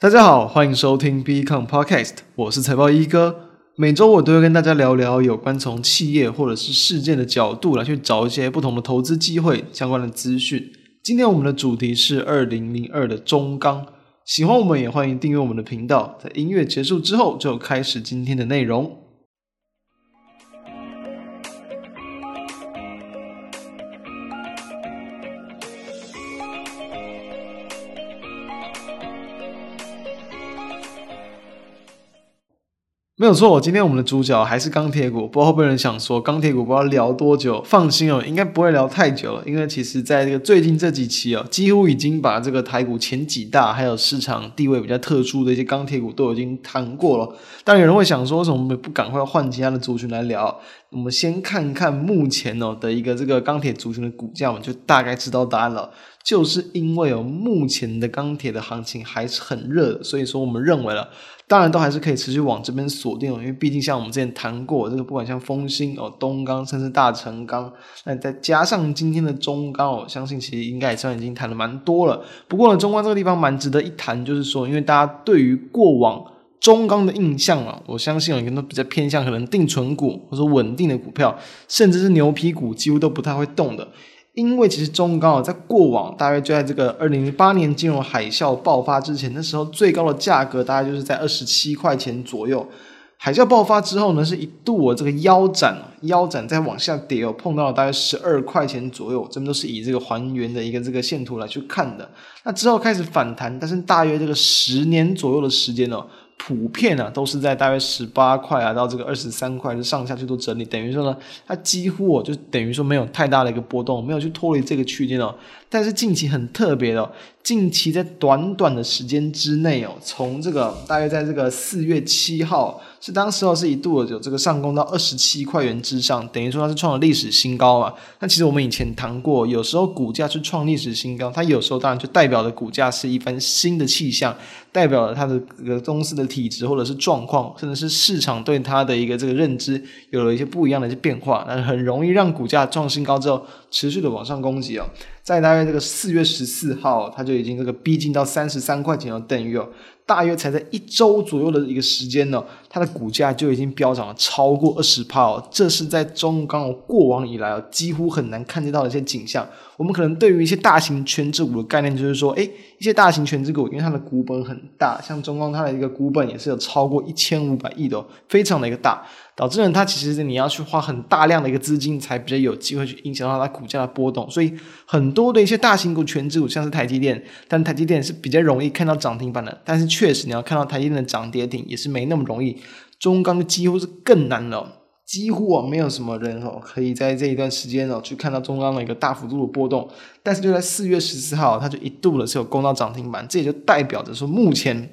大家好，欢迎收听 BECON Podcast，我是财报一哥。每周我都会跟大家聊聊有关从企业或者是事件的角度来去找一些不同的投资机会相关的资讯。今天我们的主题是二零零二的中钢。喜欢我们也欢迎订阅我们的频道。在音乐结束之后，就开始今天的内容。没有错，今天我们的主角还是钢铁股。不知道会不会有人想说，钢铁股不知道聊多久？放心哦，应该不会聊太久了，因为其实在这个最近这几期哦，几乎已经把这个台股前几大还有市场地位比较特殊的一些钢铁股都已经谈过了。但有人会想说，为什么我们不赶快换其他的族群来聊？我们先看看目前哦的一个这个钢铁族群的股价，我们就大概知道答案了。就是因为哦，目前的钢铁的行情还是很热，所以说我们认为了。当然都还是可以持续往这边锁定，因为毕竟像我们之前谈过这个，不管像丰兴哦、东钢，甚至大成钢，那再加上今天的中钢，我相信其实应该也算已经谈了蛮多了。不过呢，中钢这个地方蛮值得一谈，就是说，因为大家对于过往中钢的印象啊，我相信有人都比较偏向可能定存股或者稳定的股票，甚至是牛皮股，几乎都不太会动的。因为其实中钢在过往大约就在这个二零零八年金融海啸爆发之前，那时候最高的价格大概就是在二十七块钱左右。海啸爆发之后呢，是一度我这个腰斩，腰斩再往下跌哦，碰到了大概十二块钱左右。这边都是以这个还原的一个这个线图来去看的。那之后开始反弹，但是大约这个十年左右的时间哦。普遍啊，都是在大约十八块啊到这个二十三块，就上下去做整理，等于说呢，它几乎哦就等于说没有太大的一个波动，没有去脱离这个区间哦。但是近期很特别的哦，近期在短短的时间之内哦，从这个大约在这个四月七号，是当时候是一度有这个上攻到二十七块元之上，等于说它是创了历史新高嘛。那其实我们以前谈过，有时候股价去创历史新高，它有时候当然就代表的股价是一番新的气象。代表了它的这个公司的体质或者是状况，甚至是市场对它的一个这个认知有了一些不一样的一些变化，那很容易让股价创新高之后持续的往上攻击哦。在大约这个四月十四号，它就已经这个逼近到三十三块钱了，等于哦。大约才在一周左右的一个时间呢，它的股价就已经飙涨了超过二十趴哦，这是在中钢过往以来哦几乎很难看见到的一些景象。我们可能对于一些大型权值股的概念，就是说，诶，一些大型权值股，因为它的股本很大，像中钢它的一个股本也是有超过一千五百亿的哦，非常的一个大。导致呢，它其实你要去花很大量的一个资金，才比较有机会去影响到它股价的波动。所以很多的一些大型股、权值股，像是台积电，但台积电是比较容易看到涨停板的。但是确实你要看到台积电的涨跌停，也是没那么容易。中钢几乎是更难了，几乎啊没有什么人哦可以在这一段时间哦去看到中钢的一个大幅度的波动。但是就在四月十四号，它就一度的是有攻到涨停板，这也就代表着说目前。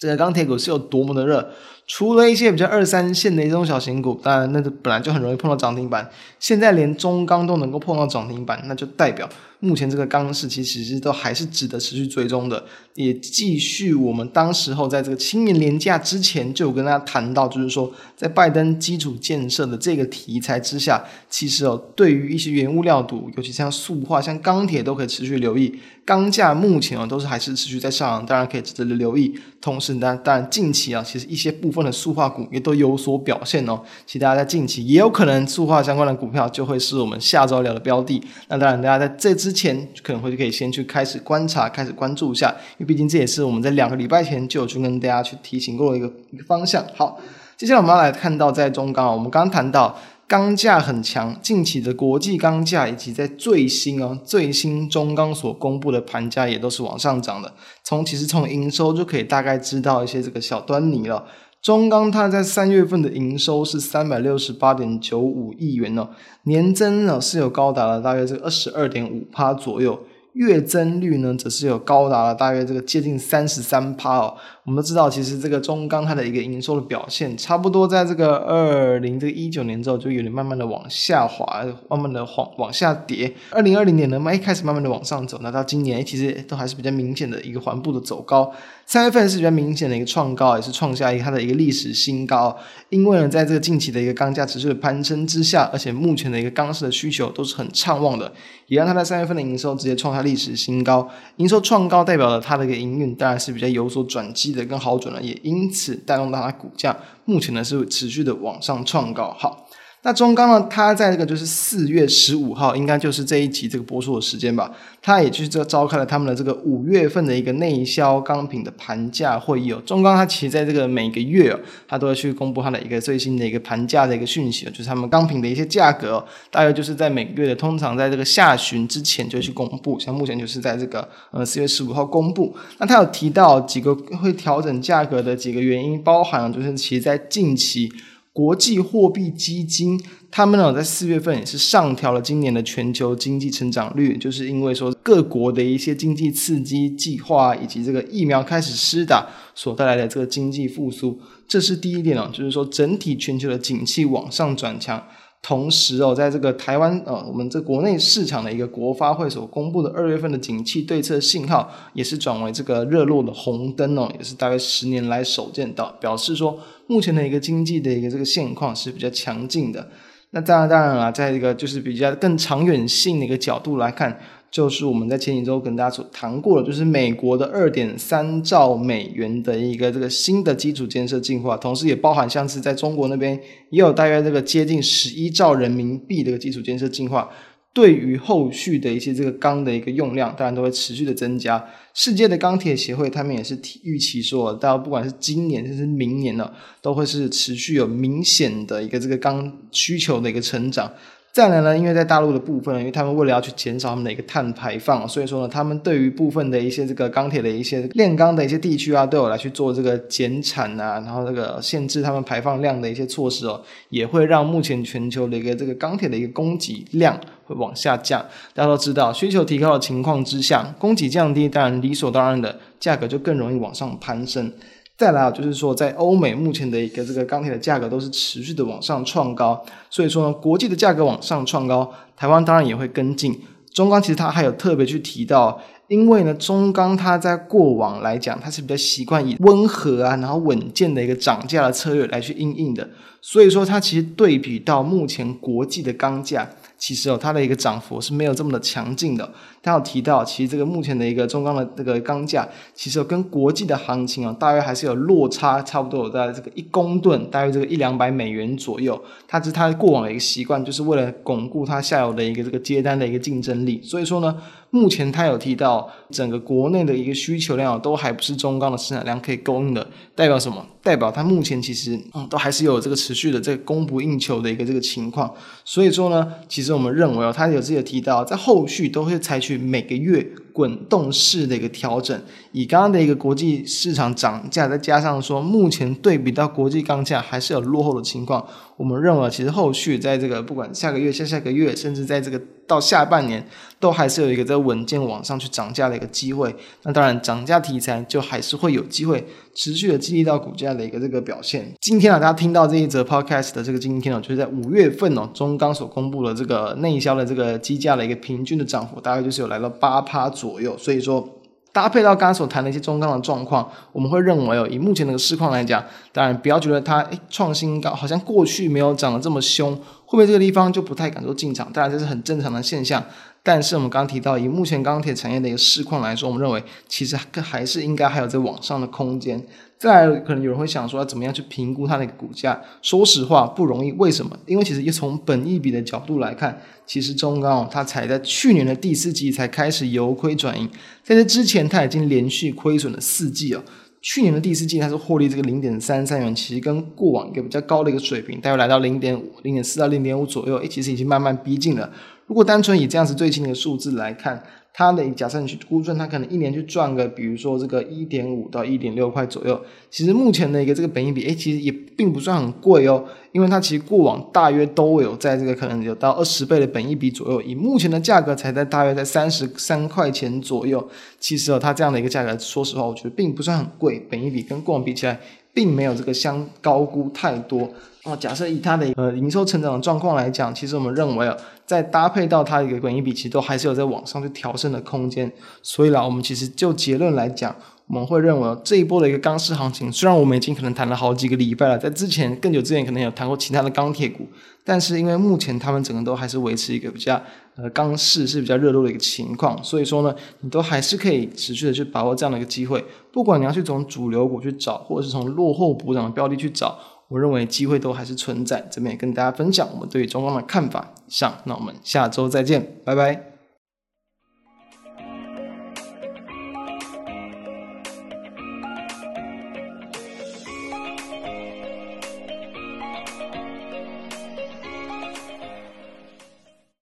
这个钢铁股是有多么的热，除了一些比较二三线的一种小型股，当然那个本来就很容易碰到涨停板，现在连中钢都能够碰到涨停板，那就代表。目前这个钢市其实都还是值得持续追踪的，也继续我们当时候在这个清明连假之前就有跟大家谈到，就是说在拜登基础建设的这个题材之下，其实哦对于一些原物料股，尤其像塑化、像钢铁都可以持续留意。钢价目前哦都是还是持续在上，当然可以值得留意。同时呢，当然近期啊，其实一些部分的塑化股也都有所表现哦。其实大家在近期也有可能塑化相关的股票就会是我们下周聊的标的。那当然，大家在这。之前可能会可以先去开始观察，开始关注一下，因为毕竟这也是我们在两个礼拜前就有去跟大家去提醒过的一个一个方向。好，接下来我们要来看到在中钢，我们刚刚谈到钢价很强，近期的国际钢价以及在最新哦最新中钢所公布的盘价也都是往上涨的。从其实从营收就可以大概知道一些这个小端倪了。中钢它在三月份的营收是三百六十八点九五亿元哦，年增呢是有高达了大约这个二十二点五趴左右。月增率呢，则是有高达了大约这个接近三十三趴哦。我们都知道，其实这个中钢它的一个营收的表现，差不多在这个二零这个一九年之后，就有点慢慢的往下滑，慢慢的往往下跌。二零二零年呢，一开始慢慢的往上走，那到今年其实都还是比较明显的一个缓步的走高。三月份是比较明显的一个创高，也是创下一个它的一个历史新高。因为呢，在这个近期的一个钢价持续的攀升之下，而且目前的一个钢市的需求都是很畅旺的，也让它在三月份的营收直接创下历史新高。营收创高代表了它的一个营运当然是比较有所转机的，跟好转呢，也因此带动到它股价目前呢是持续的往上创高。好。那中钢呢？它在这个就是四月十五号，应该就是这一集这个播出的时间吧。它也就是这召开了他们的这个五月份的一个内销钢品的盘价会议哦。中钢它其实在这个每个月哦，它都会去公布它的一个最新的一个盘价的一个讯息哦，就是他们钢品的一些价格，大约就是在每个月的通常在这个下旬之前就去公布。像目前就是在这个呃四月十五号公布。那它有提到几个会调整价格的几个原因，包含就是其实在近期。国际货币基金，他们呢在四月份也是上调了今年的全球经济成长率，就是因为说各国的一些经济刺激计划以及这个疫苗开始施打所带来的这个经济复苏，这是第一点哦，就是说整体全球的景气往上转强。同时哦，在这个台湾呃，我们这国内市场的一个国发会所公布的二月份的景气对策信号，也是转为这个热络的红灯哦，也是大概十年来首见到，表示说目前的一个经济的一个这个现况是比较强劲的。那当然当然了，在一个就是比较更长远性的一个角度来看。就是我们在前几周跟大家所谈过的，就是美国的二点三兆美元的一个这个新的基础建设计划，同时也包含像是在中国那边也有大约这个接近十一兆人民币的一个基础建设计划，对于后续的一些这个钢的一个用量，当然都会持续的增加。世界的钢铁协会他们也是预期说，到不管是今年甚至明年呢，都会是持续有明显的一个这个钢需求的一个成长。再来呢，因为在大陆的部分，因为他们为了要去减少他们的一个碳排放，所以说呢，他们对于部分的一些这个钢铁的一些炼钢的一些地区啊，都有来去做这个减产啊，然后这个限制他们排放量的一些措施哦，也会让目前全球的一个这个钢铁的一个供给量会往下降。大家都知道，需求提高的情况之下，供给降低，当然理所当然的价格就更容易往上攀升。再来啊，就是说，在欧美目前的一个这个钢铁的价格都是持续的往上创高，所以说呢，国际的价格往上创高，台湾当然也会跟进。中钢其实它还有特别去提到，因为呢，中钢它在过往来讲，它是比较习惯以温和啊，然后稳健的一个涨价的策略来去应应的，所以说它其实对比到目前国际的钢价。其实哦，它的一个涨幅是没有这么的强劲的。他有提到，其实这个目前的一个中钢的这个钢价，其实跟国际的行情啊，大约还是有落差，差不多有在这个一公吨大约这个一两百美元左右。它是它过往的一个习惯，就是为了巩固它下游的一个这个接单的一个竞争力。所以说呢，目前他有提到，整个国内的一个需求量都还不是中钢的生产量可以供应的，代表什么？代表它目前其实嗯都还是有这个持续的这个供不应求的一个这个情况。所以说呢，其实我们认为哦，他有自己的提到，在后续都会采取去每个月滚动式的一个调整，以刚刚的一个国际市场涨价，再加上说目前对比到国际钢价还是有落后的情况，我们认为其实后续在这个不管下个月、下下个月，甚至在这个到下半年，都还是有一个在稳健往上去涨价的一个机会。那当然，涨价题材就还是会有机会持续的激励到股价的一个这个表现。今天啊，大家听到这一则 podcast 的这个今天哦，就是在五月份哦，中钢所公布的这个内销的这个机价的一个平均的涨幅，大概就是有来到八趴左左右。所以说。搭配到刚刚所谈的一些中钢的状况，我们会认为哦，以目前的市况来讲，当然不要觉得它诶创新高，好像过去没有涨得这么凶，会不会这个地方就不太敢做进场？当然这是很正常的现象。但是我们刚刚提到，以目前钢铁产业的一个市况来说，我们认为其实还是应该还有在往上的空间。再来，可能有人会想说，要怎么样去评估它的一个股价？说实话不容易。为什么？因为其实一从本益比的角度来看，其实中钢它才在去年的第四季才开始由亏转盈，在这之前它已经连续亏损了四季了。去年的第四季它是获利这个零点三三元，其实跟过往一个比较高的一个水平，大约来到零点五、零点四到零点五左右，其实已经慢慢逼近了。如果单纯以这样子最近的数字来看，它的假设你去估算，它可能一年去赚个，比如说这个一点五到一点六块左右。其实目前的一个这个本益比，诶，其实也并不算很贵哦，因为它其实过往大约都有在这个可能有到二十倍的本益比左右，以目前的价格才在大约在三十三块钱左右。其实哦，它这样的一个价格，说实话，我觉得并不算很贵，本益比跟过往比起来，并没有这个相高估太多。哦，假设以它的呃营收成长的状况来讲，其实我们认为啊，在搭配到它一个本益比，其实都还是有在往上去调升的空间。所以啦，我们其实就结论来讲，我们会认为这一波的一个钢市行情，虽然我们已经可能谈了好几个礼拜了，在之前更久之前可能有谈过其他的钢铁股，但是因为目前他们整个都还是维持一个比较呃钢市是比较热络的一个情况，所以说呢，你都还是可以持续的去把握这样的一个机会，不管你要去从主流股去找，或者是从落后补涨的标的去找。我认为机会都还是存在，这边也跟大家分享我们对于中钢的看法。以上，那我们下周再见，拜拜。